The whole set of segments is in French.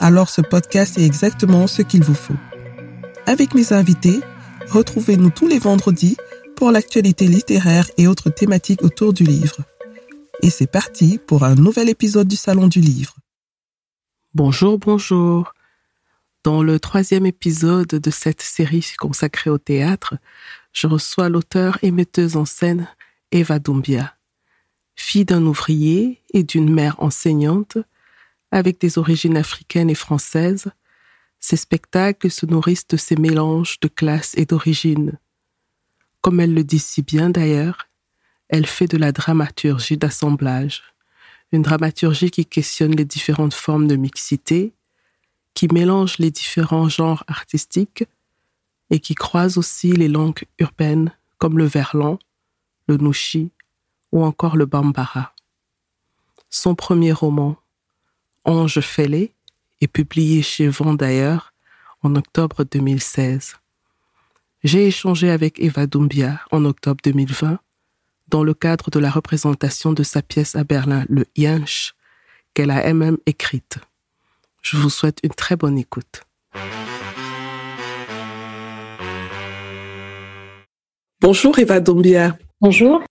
alors ce podcast est exactement ce qu'il vous faut. Avec mes invités, retrouvez-nous tous les vendredis pour l'actualité littéraire et autres thématiques autour du livre. Et c'est parti pour un nouvel épisode du Salon du Livre. Bonjour, bonjour. Dans le troisième épisode de cette série consacrée au théâtre, je reçois l'auteur et metteuse en scène Eva Doumbia. Fille d'un ouvrier et d'une mère enseignante, avec des origines africaines et françaises, ses spectacles se nourrissent de ces mélanges de classe et d'origine. Comme elle le dit si bien d'ailleurs, elle fait de la dramaturgie d'assemblage, une dramaturgie qui questionne les différentes formes de mixité, qui mélange les différents genres artistiques et qui croise aussi les langues urbaines comme le verlan, le nushi ou encore le bambara. Son premier roman, Ange fêlé, et publié chez Vent d'ailleurs en octobre 2016. J'ai échangé avec Eva Doumbia en octobre 2020 dans le cadre de la représentation de sa pièce à Berlin, le Jansch, qu'elle a elle-même écrite. Je vous souhaite une très bonne écoute. Bonjour Eva Doumbia. Bonjour.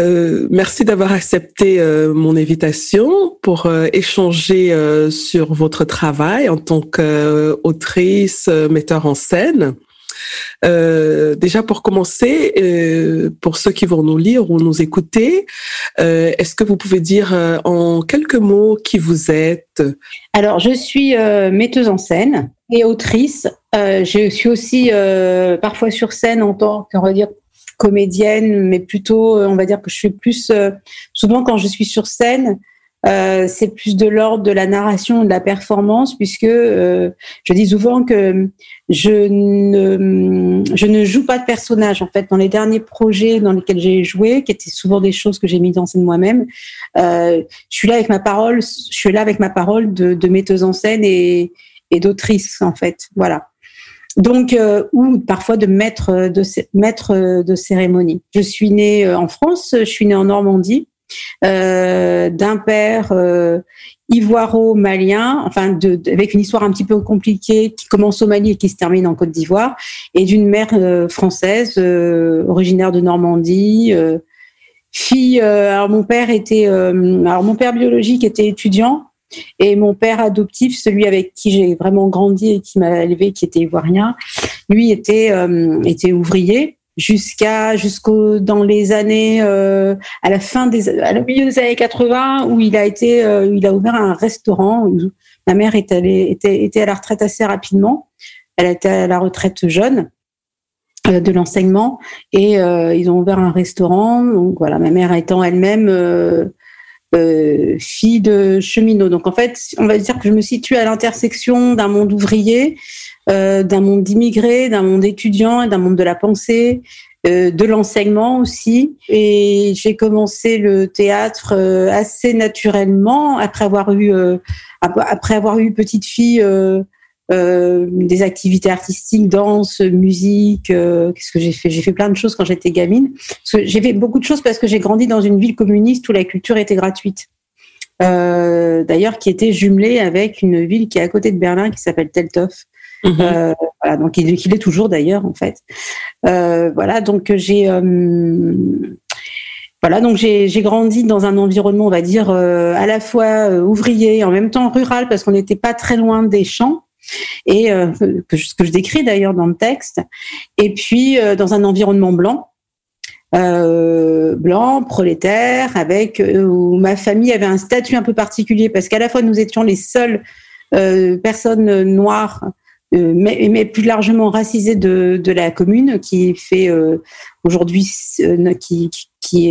Euh, merci d'avoir accepté euh, mon invitation pour euh, échanger sur votre travail en tant qu'autrice, metteur en scène. déjà pour commencer, pour ceux qui vont nous lire ou nous écouter, est-ce que vous pouvez dire en quelques mots qui vous êtes? Alors, je suis metteuse en scène et autrice. je suis aussi parfois sur scène en tant dire comédienne, mais plutôt, euh, on va dire que je suis plus, euh, souvent quand je suis sur scène, euh, c'est plus de l'ordre de la narration, de la performance, puisque je dis souvent que je ne, je ne joue pas de personnage. En fait, dans les derniers projets dans lesquels j'ai joué, qui étaient souvent des choses que j'ai mis en scène moi-même, je suis là avec ma parole, je suis là avec ma parole de, de metteuse en scène et, et d'autrice, en fait. Voilà donc euh, ou parfois de maître de maître de cérémonie. Je suis née euh, en France, je suis née en Normandie euh, d'un père ivoiro-malien, enfin de, avec une histoire un petit peu compliquée qui commence au Mali et qui se termine en Côte d'Ivoire, et d'une mère française originaire de Normandie. fille, alors mon père était, alors mon père biologique était étudiant et mon père adoptif, celui avec qui j'ai vraiment grandi et qui m'a élevé, qui était ivoirien, lui était euh, était ouvrier jusqu'à jusqu'au dans les années euh, à la fin des à la milieu des années 80 où il a été euh, il a ouvert un restaurant. Ma mère était était était à la retraite assez rapidement. Elle était à la retraite jeune de l'enseignement et ils ont ouvert un restaurant. Donc voilà, ma mère étant elle-même euh, fille de cheminot. Donc en fait, on va dire que je me situe à l'intersection d'un monde ouvrier, euh, d'un monde d'immigrés, d'un monde étudiant et d'un monde de la pensée, euh, de l'enseignement aussi. Et j'ai commencé le théâtre euh, assez naturellement après avoir eu euh, après avoir eu petite fille euh, des activités artistiques, danse, musique. Euh, qu'est-ce que j'ai fait? J'ai fait plein de choses quand j'étais gamine. J'ai fait beaucoup de choses parce que j'ai grandi dans une ville communiste où la culture était gratuite. Euh, D'ailleurs, qui était jumelée avec une ville qui est à côté de Berlin qui s'appelle Teltow. Mhm. Voilà, donc il, il, est toujours d'ailleurs en fait. Voilà, donc j'ai voilà, donc j'ai grandi dans un environnement, on va dire, à la fois ouvrier, en même temps rural, parce qu'on n'était pas très loin des champs et euh, que ce que je décris d'ailleurs dans le texte. Et puis euh, dans un environnement blanc. Euh, blanc, prolétaire, avec où ma famille avait un statut un peu particulier parce qu'à la fois nous étions les seules personnes noires mais, plus largement racisées de, la commune, qui fait aujourd'hui, qui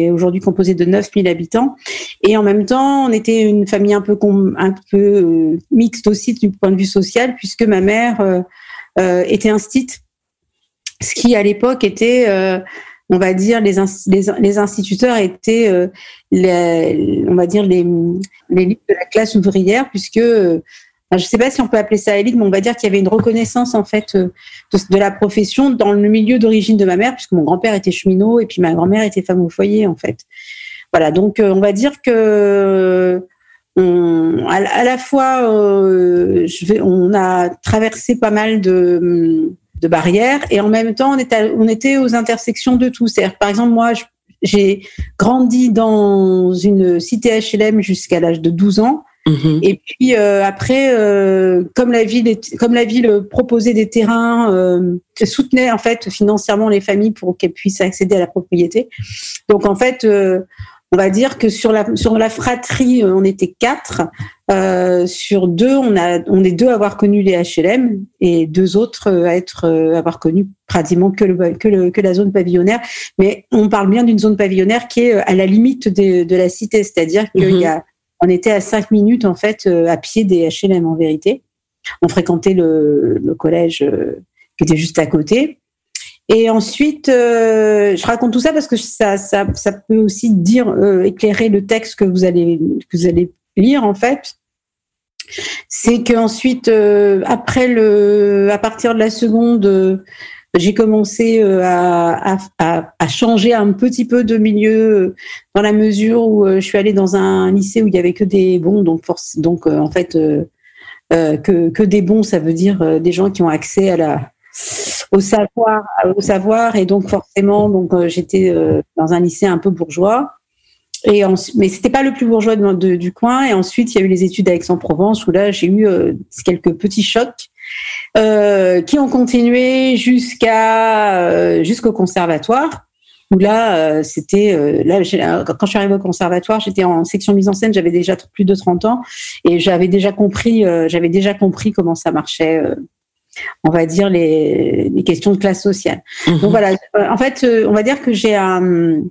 est aujourd'hui composé de 9000 habitants. Et en même temps, on était une famille un peu, un peu mixte aussi du point de vue social, puisque ma mère était instite, ce qui à l'époque était on va dire les, les, instituteurs étaient les, on va dire les l'élite de la classe ouvrière puisque je ne sais pas si on peut appeler ça élite, mais on va dire qu'il y avait une reconnaissance en fait euh, de, la profession dans le milieu d'origine de ma mère, puisque mon grand-père était cheminot et puis ma grand-mère était femme au foyer en fait. Voilà, donc euh, on va dire que à, la fois, euh, on a traversé pas mal de, barrières et en même temps, on on était aux intersections de tout. C'est-à-dire, par exemple, moi, j'ai grandi dans une cité HLM jusqu'à l'âge de 12 ans. Mhm. Et puis euh, après, euh, comme la ville, comme la ville proposait des terrains, euh, soutenait en fait financièrement les familles pour qu'elles puissent accéder à la propriété. Donc en fait, euh, on va dire que sur la sur la fratrie, on était quatre. sur deux, on a on est deux à avoir connu les HLM et deux autres à être avoir connu pratiquement que le, que, le, que la zone pavillonnaire. Mais on parle bien d'une zone pavillonnaire qui est à la limite de, de la cité, c'est-à-dire qu'il y a on était à cinq minutes en fait euh, à pied des HLM en vérité. On fréquentait le, collège euh, qui était juste à côté. Et ensuite, euh, je raconte tout ça parce que ça, peut aussi éclairer le texte que vous allez que vous allez lire en fait. C'est qu'ensuite, après le, à partir de la seconde, j'ai commencé euh, à, changer un petit peu de milieu euh, dans la mesure où euh, je suis allée dans un lycée où il y avait que des bons, donc en fait que, des bons, ça veut dire des gens qui ont accès au savoir, au savoir, et donc forcément, donc j'étais dans un lycée un peu bourgeois. Et mais c'était pas le plus bourgeois du coin. Et ensuite, il y a eu les études à Aix-en-Provence où là, j'ai eu quelques petits chocs euh, qui ont continué jusqu'à euh, jusqu'au conservatoire. Où là, euh, c'était là quand je suis arrivée au conservatoire, j'étais en section mise en scène, j'avais déjà plus de 30 ans et j'avais déjà compris, j'avais déjà compris comment ça marchait on va dire les, les, questions de classe sociale. Donc mhm. voilà, en fait, on va dire que j'ai un,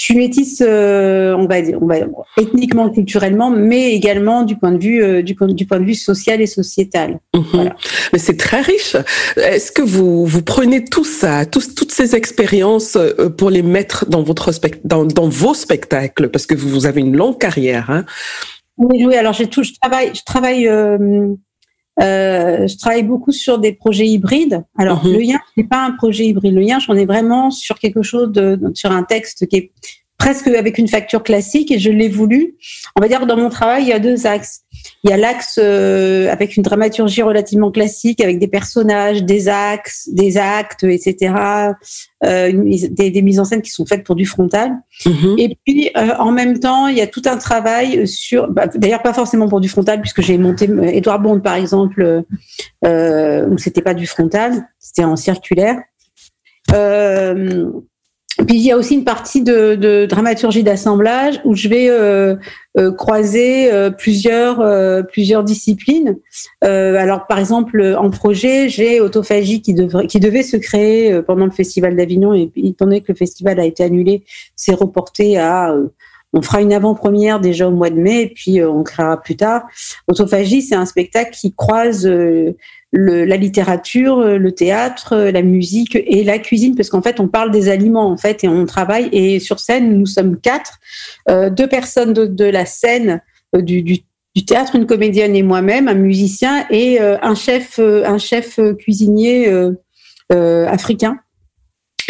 je suis métisse, euh, on va dire, on va ethniquement, culturellement, mais également du point de vue euh, du, du, point de vue social et sociétal. Mhm. Voilà. Mais c'est très riche. Est-ce que vous vous prenez tout ça, toutes ces expériences euh, pour les mettre dans votre dans, dans vos spectacles? Parce que vous avez une longue carrière. Hein? Oui, oui. Alors j'ai tout. Je travaille. Je travaille. Euh, je travaille beaucoup sur des projets hybrides. Alors, mhm. le lien, n'est pas un projet hybride. Le lien, j'en ai vraiment sur quelque chose de, sur un texte qui est presque avec une facture classique et je l'ai voulu. On va dire que dans mon travail, il y a deux axes. Il y a l'axe euh, avec une dramaturgie relativement classique, avec des personnages, des axes, des actes, etc. Euh, des, des, mises en scène qui sont faites pour du frontal. Mm-hmm. Et puis, euh, en même temps, il y a tout un travail sur, bah, d'ailleurs pas forcément pour du frontal, puisque j'ai monté Edouard Bond, par exemple, où c'était pas du frontal, c'était en circulaire. Euh, puis il y a aussi une partie de, de dramaturgie d'assemblage où je vais euh, euh, croiser euh, plusieurs plusieurs disciplines. alors par exemple en projet, j'ai Autophagie qui devrait qui devait se créer pendant le festival d'Avignon et étant donné que le festival a été annulé, c'est reporté à on fera une avant-première déjà au mois de mai et puis on créera plus tard. Autophagie, c'est un spectacle qui croise le, la littérature, euh, le théâtre, euh, la musique et la cuisine, parce qu'en fait, on parle des aliments, en fait, et on travaille. Et sur scène, nous sommes quatre, euh, deux personnes de, la scène du, théâtre, une comédienne et moi-même, un musicien et un chef, un chef cuisinier africain.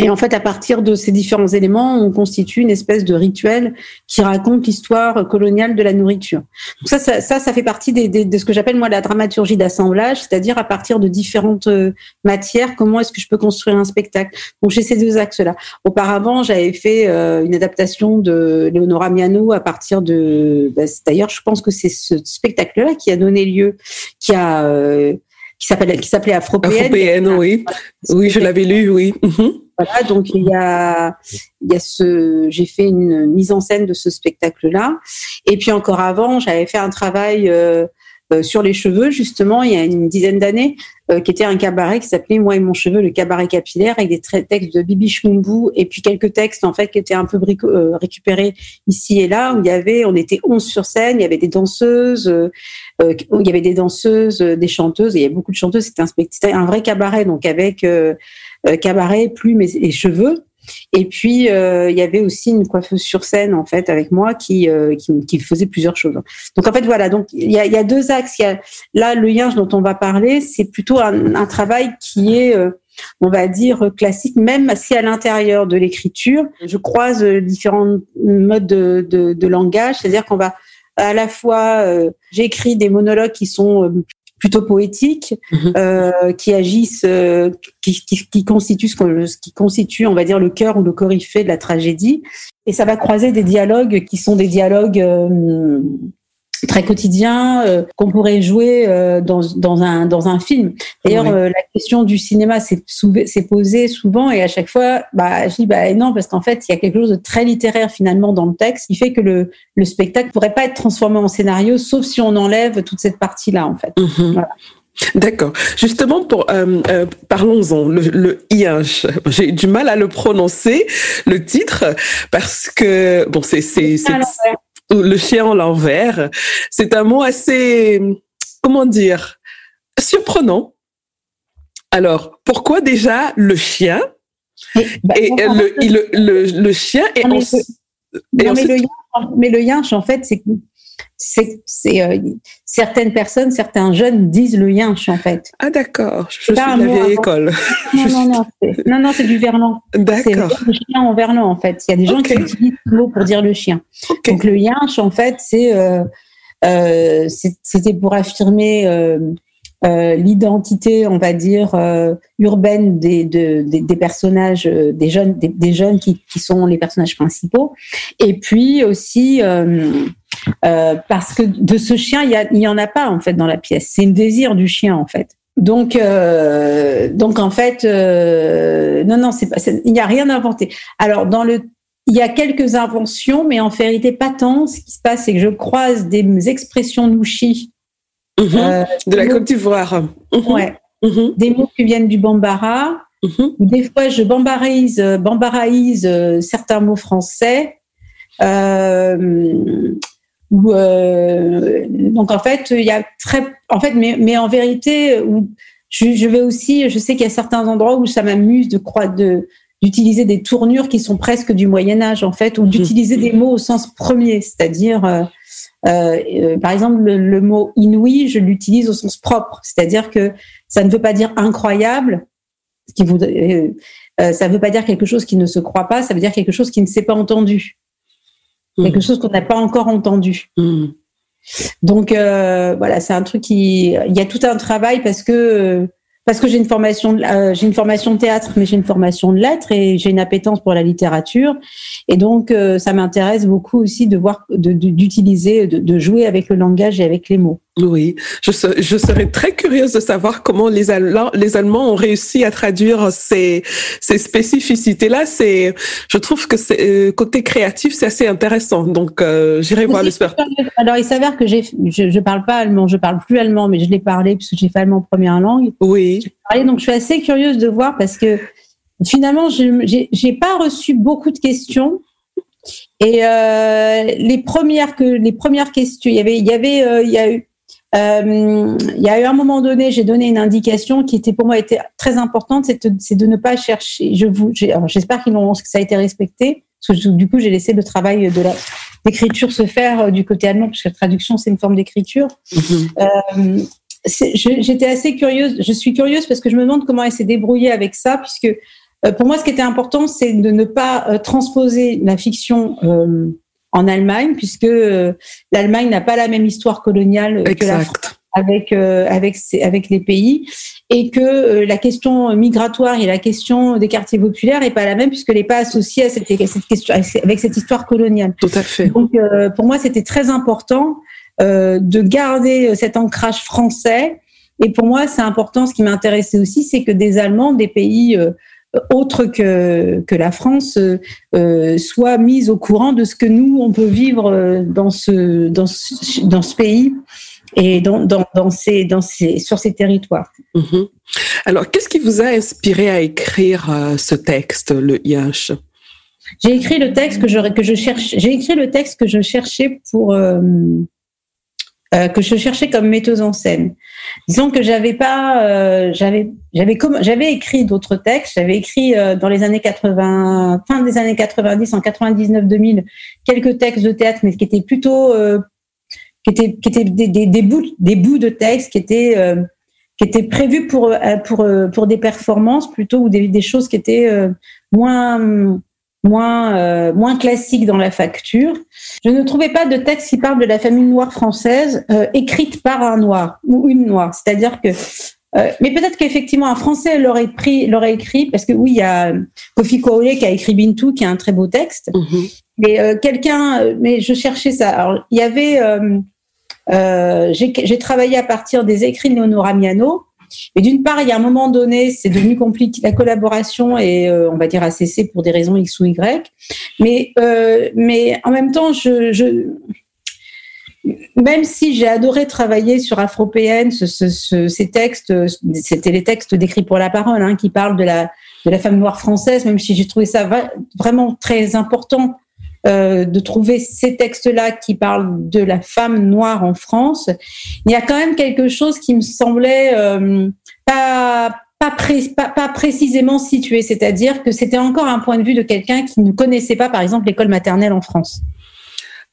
Et en fait, à partir de ces différents éléments, on constitue une espèce de rituel qui raconte l'histoire coloniale de la nourriture. Donc ça, ça, ça, fait partie des, des, de ce que j'appelle moi la dramaturgie d'assemblage, c'est-à-dire à partir de différentes euh, matières, comment est-ce que je peux construire un spectacle. Donc j'ai ces deux axes-là. Auparavant, j'avais fait euh, une adaptation de Leonora Miano à partir de. Bah, D'ailleurs, je pense que c'est ce spectacle-là qui a donné lieu, qui a euh, qui s'appelle qui s'appelait Afropéenne. oui. Oui, je l'avais lu, oui. Mhm. Donc il y a, il y a ce, j'ai fait une mise en scène de ce spectacle-là. Et puis encore avant, j'avais fait un travail euh, sur les cheveux, justement, il y a une dizaine d'années, qui était un cabaret qui s'appelait Moi et mon cheveu, le cabaret capillaire, avec des textes de Bibi Chmumbu et puis quelques textes en fait qui étaient un peu récupérés ici et là, où il y avait, on était 11 sur scène, il y avait des danseuses, il y avait des danseuses, des chanteuses, il y avait beaucoup de chanteuses, c'était un vrai cabaret, donc avec cabaret, plumes et cheveux. Et puis euh, il y avait aussi une coiffeuse sur scène en fait avec moi qui, euh, qui, faisait plusieurs choses. Donc en fait voilà, donc il y a, deux axes. Y a, là le lien dont on va parler, c'est plutôt un, travail qui est euh, on va dire classique, même si à l'intérieur de l'écriture, je croise différents modes de, de, langage, c'est-à-dire qu'on va à la fois, euh, j'écris des monologues qui sont plutôt poétiques, mhm. euh, qui agissent, euh, qui, qui, qui, constituent ce, qui constitue, on va dire, le cœur ou le coryphée de la tragédie. Et ça va croiser des dialogues qui sont des dialogues euh, très quotidien euh, qu'on pourrait jouer euh, dans, dans, un, dans un film. D'ailleurs, euh, la question du cinéma s'est posée souvent et à chaque fois, bah, je dis bah, non, parce qu'en fait, il y a quelque chose de très littéraire finalement dans le texte qui fait que le, le spectacle pourrait pas être transformé en scénario, sauf si on enlève toute cette partie-là, en fait. Mhm. Voilà. D'accord. Justement, pour euh, euh, parlons-en. Le, le IH, j'ai du mal à le prononcer, le titre, parce que bon, c'est c'est le chien en l'envers. C'est un mot assez, comment dire, surprenant. Alors, pourquoi déjà le chien et, bah, le, le, le, chien est mais, mais, le, mais le yinche, en fait, c'est c'est euh, certaines personnes, certains jeunes disent le yinche en fait. Ah d'accord, je suis de la vieille école. Non non non, non non c'est du verlan. D'accord. C'est le chien en verlan en fait. Il y a des gens qui utilisent le mot pour dire le chien. Okay. Donc le yinche en fait c'est euh, euh, c'était pour affirmer l'identité, on va dire, urbaine des, de, des, des, personnages, des jeunes, des, des jeunes qui, qui, sont les personnages principaux. Et puis aussi parce que de ce chien, il y, en a pas en fait dans la pièce. C'est un désir du chien en fait. Donc, donc en fait, non, non, c'est pas, il n'y a rien inventé. Alors dans le il y a quelques inventions, mais en vérité pas tant. Ce qui se passe, c'est que je croise des expressions nouchi Mhm. Euh, de la Côte d'Ivoire. Mhm. Ouais. Mhm. Des mots qui viennent du bambara. Des fois, je bambaraise, euh, bambaraïse euh, certains mots français. Euh, où, euh, donc en fait, il y a très, en fait, mais, mais en vérité, où je, je, vais aussi, je sais qu'il y a certains endroits où ça m'amuse de croire de d'utiliser des tournures qui sont presque du Moyen Âge en fait, ou d'utiliser des mots au sens premier, c'est-à-dire euh, euh, par exemple, le, le, mot inouï, je l'utilise au sens propre, c'est-à-dire que ça ne veut pas dire incroyable, ce qui voudrait, euh, ça ne veut pas dire quelque chose qui ne se croit pas, ça veut dire quelque chose qui ne s'est pas entendu. Quelque chose qu'on n'a pas encore entendu. Mmh. Donc euh, voilà, c'est un truc qui, il y a tout un travail parce que parce que j'ai une formation, euh, j'ai une formation de théâtre, mais j'ai une formation de lettres et j'ai une appétence pour la littérature. Et donc, euh, ça m'intéresse beaucoup aussi de voir, d'utiliser, de, de, de, jouer avec le langage et avec les mots. Oui, je, je serais très curieuse de savoir comment les Allemands, les Allemands ont réussi à traduire ces, ces spécificités-là. C'est, je trouve que c'est euh, côté créatif, c'est assez intéressant. Donc, euh, j'irai voir le Alors, il s'avère que j'ai, je, je parle pas allemand, je parle plus allemand, mais je l'ai parlé puisque j'ai fait allemand première langue. Oui. Parlé, donc, je suis assez curieuse de voir parce que finalement, je j'ai pas reçu beaucoup de questions. Et euh, les premières que les premières questions, il y avait il y avait euh, il y a eu euh, il y a eu un moment donné, j'ai donné une indication qui était pour moi était très importante, c'est de, de, ne pas chercher. Je vous, j'espère qu'ils que ça a été respecté, parce que du coup j'ai laissé le travail de la d'écriture se faire euh, du côté allemand, puisque la traduction c'est une forme d'écriture. Mm-hmm. euh, J'étais assez curieuse. Je suis curieuse parce que je me demande comment elle s'est débrouillée avec ça, puisque euh, pour moi ce qui était important c'est de ne pas transposer la fiction en Allemagne, puisque euh, l'Allemagne n'a pas la même histoire coloniale exact. que la France avec euh, avec avec les pays et que euh, la question migratoire et la question des quartiers populaires est pas la même puisqu'elle n'est pas associée à cette, cette question avec cette histoire coloniale. Tout à fait. Donc euh, pour moi c'était très important de garder cet ancrage français et pour moi c'est important ce qui m'intéressait aussi c'est que des Allemands des pays autre que, que la France euh, soit mise au courant de ce que nous, on peut vivre dans ce, dans ce, dans ce pays et dans, dans, ces, dans ces, sur ces territoires. Mhm. Alors, qu'est-ce qui vous a inspiré à écrire euh, ce texte, le IH J'ai écrit le texte que je, que je cherche. J'ai écrit le texte que je cherchais pour euh, euh, que je cherchais comme metteuse en scène. Disons que j'avais pas, j'avais j'avais j'avais écrit d'autres textes. J'avais écrit dans les années 80, fin des années 90, en 99-2000, quelques textes de théâtre, mais qui étaient plutôt qui étaient, qui étaient des, des, bouts, des bouts de texte qui étaient, euh, qui étaient prévus pour, euh, pour, euh, pour des performances plutôt ou des, des choses qui étaient moins, moins, moins classiques dans la facture. Je ne trouvais pas de texte qui parle de la famille noire française écrite par un noir ou une noire. C'est-à-dire que mais peut-être qu'effectivement un Français l'aurait pris, l'aurait écrit parce que oui, il y a Kofi Koole qui a écrit Bintou, qui a un très beau texte. Mm-hmm. Mais quelqu'un, mais je cherchais ça. Alors il y avait euh, j'ai travaillé à partir des écrits de Leonora Miano. Et d'une part, il y a un moment donné, c'est devenu compliqué, la collaboration et euh, on va dire a cessé pour des raisons X ou Y. Mais, euh, mais en même temps, je, même si j'ai adoré travailler sur Afropéenne, ce, ce, ces textes, c'était les textes décrits pour la parole, hein, qui parlent de la, de la femme noire française, même si j'ai trouvé ça vraiment très important euh, de trouver ces textes-là qui parlent de la femme noire en France, il y a quand même quelque chose qui me semblait euh, pas pas, pas, précisément situé, c'est-à-dire que c'était encore un point de vue de quelqu'un qui ne connaissait pas, par exemple, l'école maternelle en France.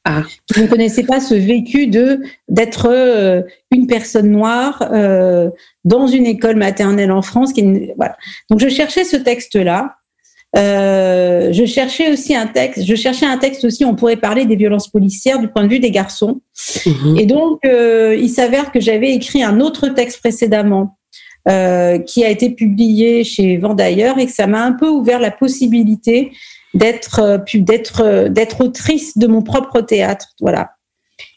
Ah. Qui ne connaissait pas ce vécu de d'être euh, une personne noire dans une école maternelle en France. Qui, voilà. Donc je cherchais ce texte-là euh, je cherchais aussi un texte. Je cherchais un texte aussi. On pourrait parler des violences policières du point de vue des garçons. Mhm. Et donc, euh, il s'avère que j'avais écrit un autre texte précédemment euh, qui a été publié chez Vendailleurs et que ça m'a un peu ouvert la possibilité d'être d'être d'être autrice de mon propre théâtre. Voilà.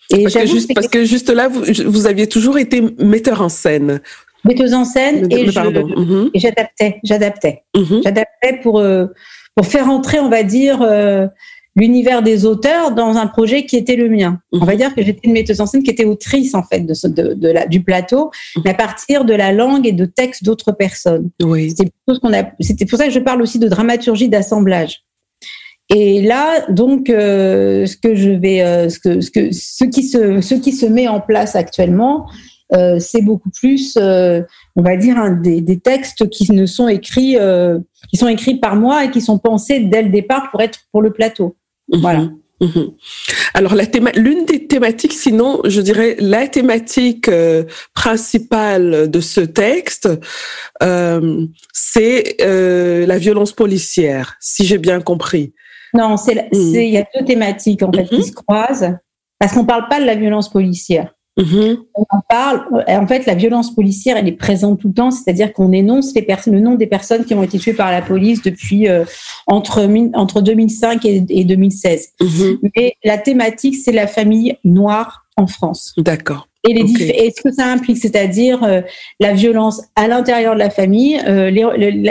Et parce que, juste, parce que juste là, vous, vous aviez toujours été metteur en scène metteuse en scène et, mhm. et j'adaptais, j'adaptais, mhm. j'adaptais pour euh, pour faire entrer, on va dire, euh, l'univers des auteurs dans un projet qui était le mien. On va mhm. dire que j'étais une metteuse en scène qui était autrice en fait de, ce, de, de la, du plateau, mais à partir de la langue et de textes d'autres personnes. Oui. C'était pour ça que je parle aussi de dramaturgie d'assemblage. Et là, donc, euh, ce que je vais, ce que, ce que, ce qui se, ce qui se met en place actuellement, euh, c'est beaucoup plus, euh, on va dire, des, textes qui ne sont écrits, euh, qui sont écrits par moi et qui sont pensés dès le départ pour être pour le plateau. Mhm. Voilà. Mhm. Alors la l'une des thématiques, sinon je dirais la thématique principale de ce texte, c'est la violence policière, si j'ai bien compris. Non, c'est mhm. il y a deux thématiques en fait qui se croisent parce qu'on parle pas de la violence policière. Mm-hmm. On en parle. En fait, la violence policière, elle est présente tout le temps. C'est-à-dire qu'on énonce les le nom des personnes qui ont été tuées par la police depuis euh, entre entre 2005 et, 2016. Mm-hmm. Mais la thématique, c'est la famille noire en France. D'accord. Et, les et ce que ça implique, c'est-à-dire euh, la violence à l'intérieur de la famille, euh,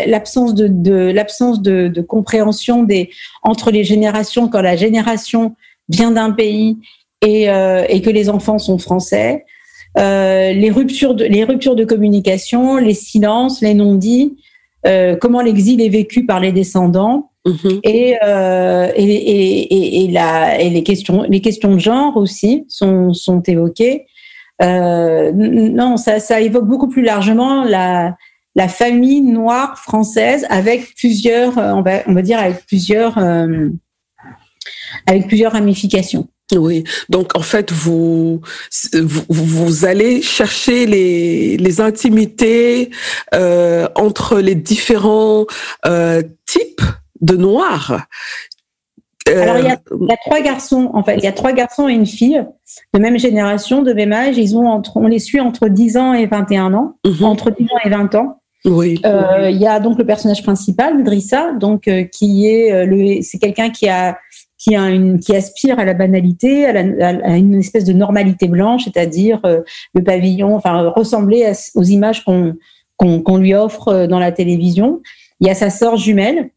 l'absence de, de l'absence de, de compréhension des entre les générations quand la génération vient d'un pays et, euh, et que les enfants sont français. Euh, les ruptures de les ruptures de communication, les silences, les non-dits, euh, comment l'exil est vécu par les descendants mhm. et, euh, et, et, et, la, et les questions les questions de genre aussi sont sont évoquées. Euh, non, ça, ça évoque beaucoup plus largement la la famille noire française avec plusieurs on va on va dire avec plusieurs euh, avec plusieurs ramifications. Oui, donc en fait, vous, vous, vous allez chercher les, les intimités euh, entre les différents euh, types de noirs. Euh, Alors, il y, a, il y, a, trois garçons, en fait. Il y a trois garçons et une fille de même génération, de même âge. Ils ont entre, on les suit entre 10 ans et 21 ans, mhm. entre 10 ans et 20 ans. Oui. Euh, il y a donc le personnage principal, Drissa, donc euh, qui est le, c'est quelqu'un qui a qui, a une, qui aspire à la banalité, à, à une espèce de normalité blanche, c'est-à-dire euh, le pavillon, enfin ressembler aux images qu'on qu'on lui offre euh, dans la télévision. Il y a sa sœur jumelle.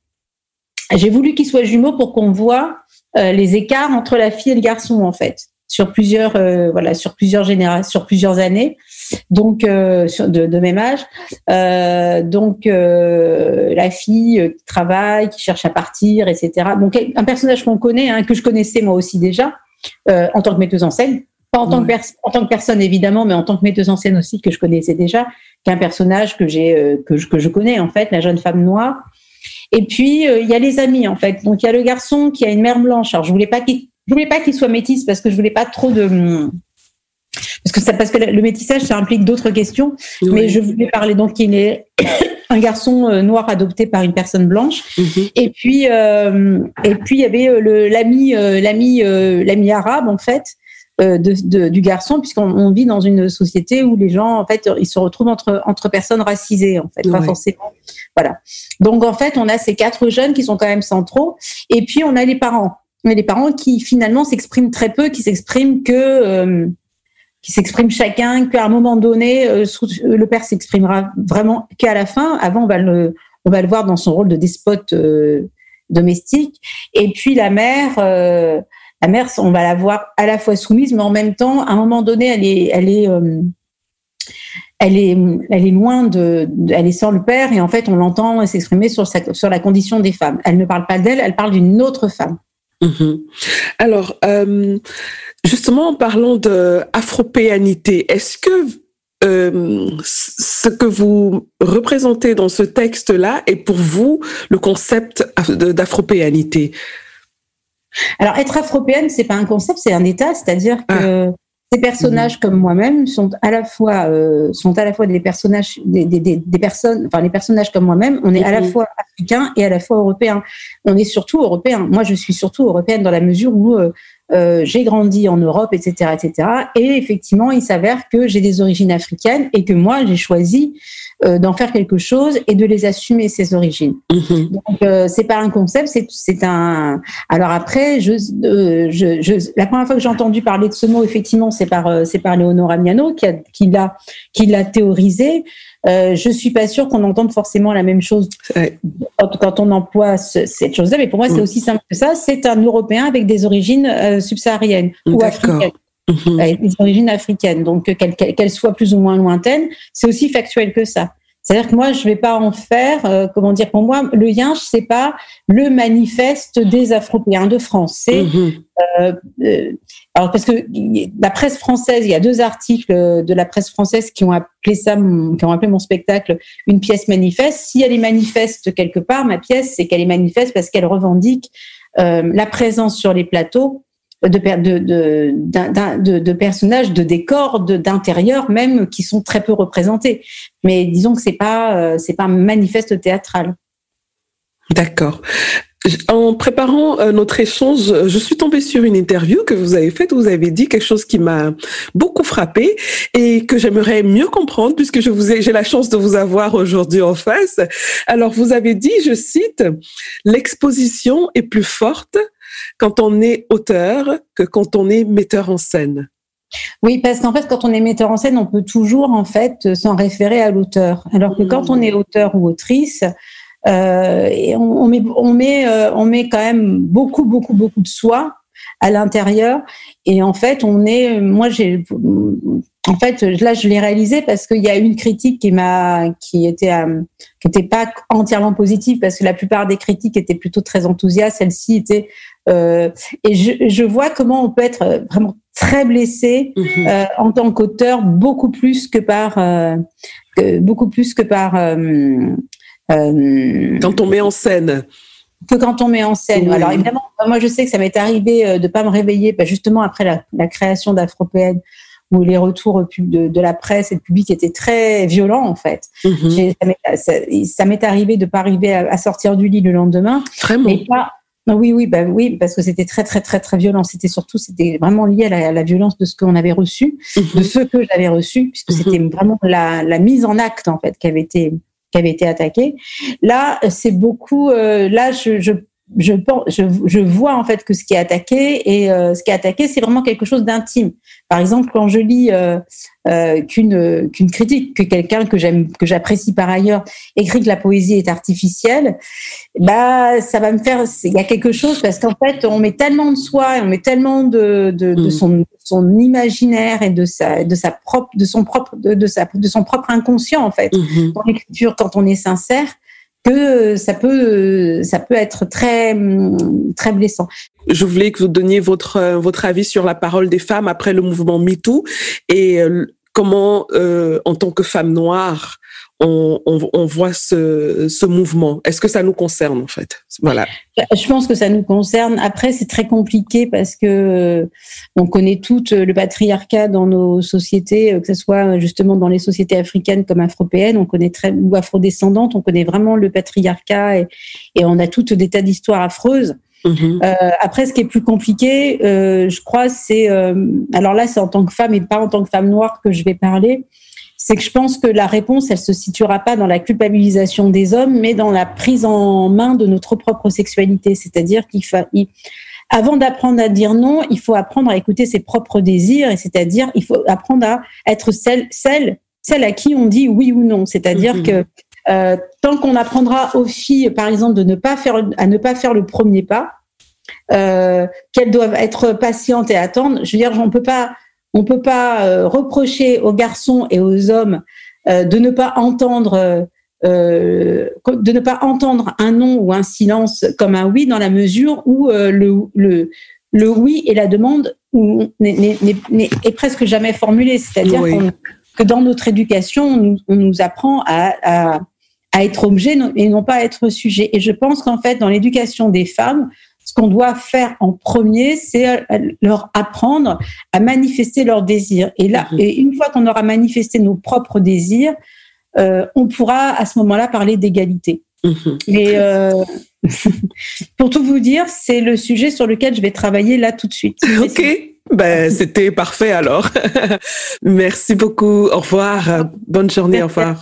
J'ai voulu qu'il soit jumeau pour qu'on voit euh, les écarts entre la fille et le garçon, en fait, sur plusieurs, euh, voilà, sur plusieurs générations, sur plusieurs années. Donc, euh, de, de, même âge. Euh, donc, la fille qui travaille, qui cherche à partir, etc. Donc, un personnage qu'on connaît, hein, que je connaissais moi aussi déjà, en tant que metteuse en scène. Pas en tant, que en tant que personne évidemment, mais en tant que metteuse en scène aussi que je connaissais déjà, qu'un personnage que j'ai que, je, que je connais en fait, la jeune femme noire. Et puis il y a les amis en fait. Donc il y a le garçon qui a une mère blanche. Alors je voulais pas qu'il je voulais pas qu'il soit métisse parce que je voulais pas trop de parce que ça parce que le métissage ça implique d'autres questions. Mais je voulais parler. Donc il est un garçon euh, noir adopté par une personne blanche. Mhm. et puis euh, et puis il y avait euh, l'ami l'ami l'ami arabe en fait de, du garçon puisqu'on vit dans une société où les gens en fait ils se retrouvent entre entre personnes racisées en fait. Pas forcément. Voilà. Donc en fait on a ces quatre jeunes qui sont quand même centraux. Et puis on a les parents mais les parents qui finalement s'expriment très peu, qui s'expriment que, euh, qui s'expriment chacun, qu'à un moment donné, euh, le père s'exprimera vraiment qu'à la fin. Avant, on va le, on va le voir dans son rôle de despote euh, domestique. Et puis la mère, la mère, on va la voir à la fois soumise, mais en même temps, à un moment donné, elle est, elle est elle est, elle est loin de, elle est sans le père et en fait on l'entend s'exprimer sur la condition des femmes. Elle ne parle pas d'elle, elle parle d'une autre femme. Mhm. Alors, euh, justement, en parlant d'afropéanité, est-ce que euh, ce que vous représentez dans ce texte-là est pour vous le concept d'afropéanité? Alors, être afropéenne, c'est pas un concept, c'est un état, c'est-à-dire que ah. Ces personnages comme moi-même sont à la fois euh, sont à la fois des personnages des, des, des, personnes enfin les personnages comme moi-même on est à la mhm. fois africain et à la fois européen on est surtout européen moi je suis surtout européenne dans la mesure où euh, euh, j'ai grandi en Europe etc etc et effectivement il s'avère que j'ai des origines africaines et que moi j'ai choisi euh, d'en faire quelque chose et de les assumer ses origines. Mhm. Donc euh, c'est pas un concept, c'est un. Alors après, je, euh, je, je, la première fois que j'ai entendu parler de ce mot, effectivement, c'est par c'est par Léonora Miano qui a qui l'a qui l'a théorisé. Euh, je suis pas sûre qu'on entende forcément la même chose quand, quand, on emploie cette chose-là, mais pour moi, c'est mm. aussi simple que ça. C'est un Européen avec des origines subsahariennes ou africaines. Mhm. avec des origines africaines. Donc, qu'elles soient plus ou moins lointaines, c'est aussi factuel que ça. C'est-à-dire que moi, je vais pas en faire, euh, comment dire, pour moi, le Yinche, c'est pas le manifeste des Afropéens de France. C'est, mhm. euh, euh, alors parce que la presse française, il y a deux articles de la presse française qui ont appelé ça, qui ont appelé mon spectacle une pièce manifeste. Si elle est manifeste quelque part, ma pièce, c'est qu'elle est manifeste parce qu'elle revendique la présence sur les plateaux de, personnages, de décors, d'intérieur même qui sont très peu représentés. Mais disons que c'est pas euh, c'est pas manifeste théâtral. D'accord. En préparant euh, notre échange, je suis tombée sur une interview que vous avez faite où vous avez dit quelque chose qui m'a beaucoup frappé et que j'aimerais mieux comprendre puisque je vous ai, j'ai la chance de vous avoir aujourd'hui en face. Alors, vous avez dit, je cite, l'exposition est plus forte quand on est auteur que quand on est metteur en scène. Oui, parce qu'en fait, quand on est metteur en scène, on peut toujours en fait s'en référer à l'auteur. Alors que quand on est auteur ou autrice, euh, on, met, on, met, euh, on met quand même beaucoup, beaucoup, beaucoup de soi à l'intérieur. Et en fait, on est, moi, j'ai, en fait, là, je l'ai réalisé parce qu'il y a une critique qui m'a, qui était, euh, qui était pas entièrement positive parce que la plupart des critiques étaient plutôt très enthousiastes. Celle-ci était, euh, et je, je, vois comment on peut être vraiment très blessé mhm. euh, en tant qu'auteur, beaucoup plus que par, euh, beaucoup plus que par. Quand on met en scène que quand on met en scène. Alors évidemment, moi je sais que ça m'est arrivé de pas me réveiller, bah, justement après la, la création d'Afropéenne, où les retours de, de, la presse et du public étaient très violents en fait. Mhm. Ça m'est arrivé de pas arriver à, sortir du lit le lendemain. Vraiment. Et pas, oui, oui, bah oui, parce que c'était très, très, très, très violent. C'était surtout, c'était vraiment lié à la, violence de ce qu'on avait reçu, mhm. de ce que j'avais reçu, puisque mhm. c'était vraiment la, la, mise en acte en fait qui avait été qui avait été attaquée. Là, c'est beaucoup. Euh, là, je, je je, pense, je, je, vois en fait que ce qui est attaqué et euh, ce qui est attaqué, c'est vraiment quelque chose d'intime. Par exemple, quand je lis euh, euh, qu'une qu'une critique, que quelqu'un que j'aime, que j'apprécie par ailleurs, écrit que la poésie est artificielle, bah ça va me faire. Il y a quelque chose parce qu'en fait, on met tellement de soi, et on met tellement de, de, de mm. son, son imaginaire et de sa de sa propre de son propre de, de sa de son propre inconscient en fait mm-hmm. dans l'écriture quand on est sincère que ça peut, ça peut être très, très blessant. Je voulais que vous donniez votre, votre avis sur la parole des femmes après le mouvement MeToo et euh, comment, euh, en tant que femme noire, on, on, on voit ce, ce mouvement Est-ce que ça nous concerne en fait? Voilà. Je pense que ça nous concerne. Après, c'est très compliqué parce que euh, on connaît tout le patriarcat dans nos sociétés, euh, que ce soit justement dans les sociétés africaines comme afropéennes, on connaît très ou afrodescendantes, on connaît vraiment le patriarcat et, et on a toutes des tas d'histoires affreuses. Euh, après, ce qui est plus compliqué, euh, je crois, c'est euh, alors là, c'est en tant que femme et pas en tant que femme noire que je vais parler c'est que je pense que la réponse, elle se situera pas dans la culpabilisation des hommes, mais dans la prise en main de notre propre sexualité. C'est-à-dire qu'il faut, avant d'apprendre à dire non, il faut apprendre à écouter ses propres désirs, et c'est-à-dire il faut apprendre à être celle, celle, celle à qui on dit oui ou non. C'est-à-dire mhm. que euh, tant qu'on apprendra aux filles, par exemple, de ne pas faire, à ne pas faire le premier pas, euh, qu'elles doivent être patientes et attendre. Je veux dire, on peut pas on peut pas euh, reprocher aux garçons et aux hommes euh, de ne pas entendre euh, de ne pas entendre un non ou un silence comme un oui dans la mesure où le, le, le oui et la demande est presque jamais formulé. C'est-à-dire que dans notre éducation, on nous, on nous apprend à, à, à, être objet et non pas à être sujet. Et je pense qu'en fait, dans l'éducation des femmes, ce qu'on doit faire en premier, c'est leur apprendre à manifester leurs désirs. Et là, mhm. et une fois qu'on aura manifesté nos propres désirs, euh, on pourra à ce moment-là parler d'égalité. Et euh, pour tout vous dire, c'est le sujet sur lequel je vais travailler là tout de suite. Ok. Ben, c'était parfait alors. Merci beaucoup. Au revoir. Bonne journée. Au revoir.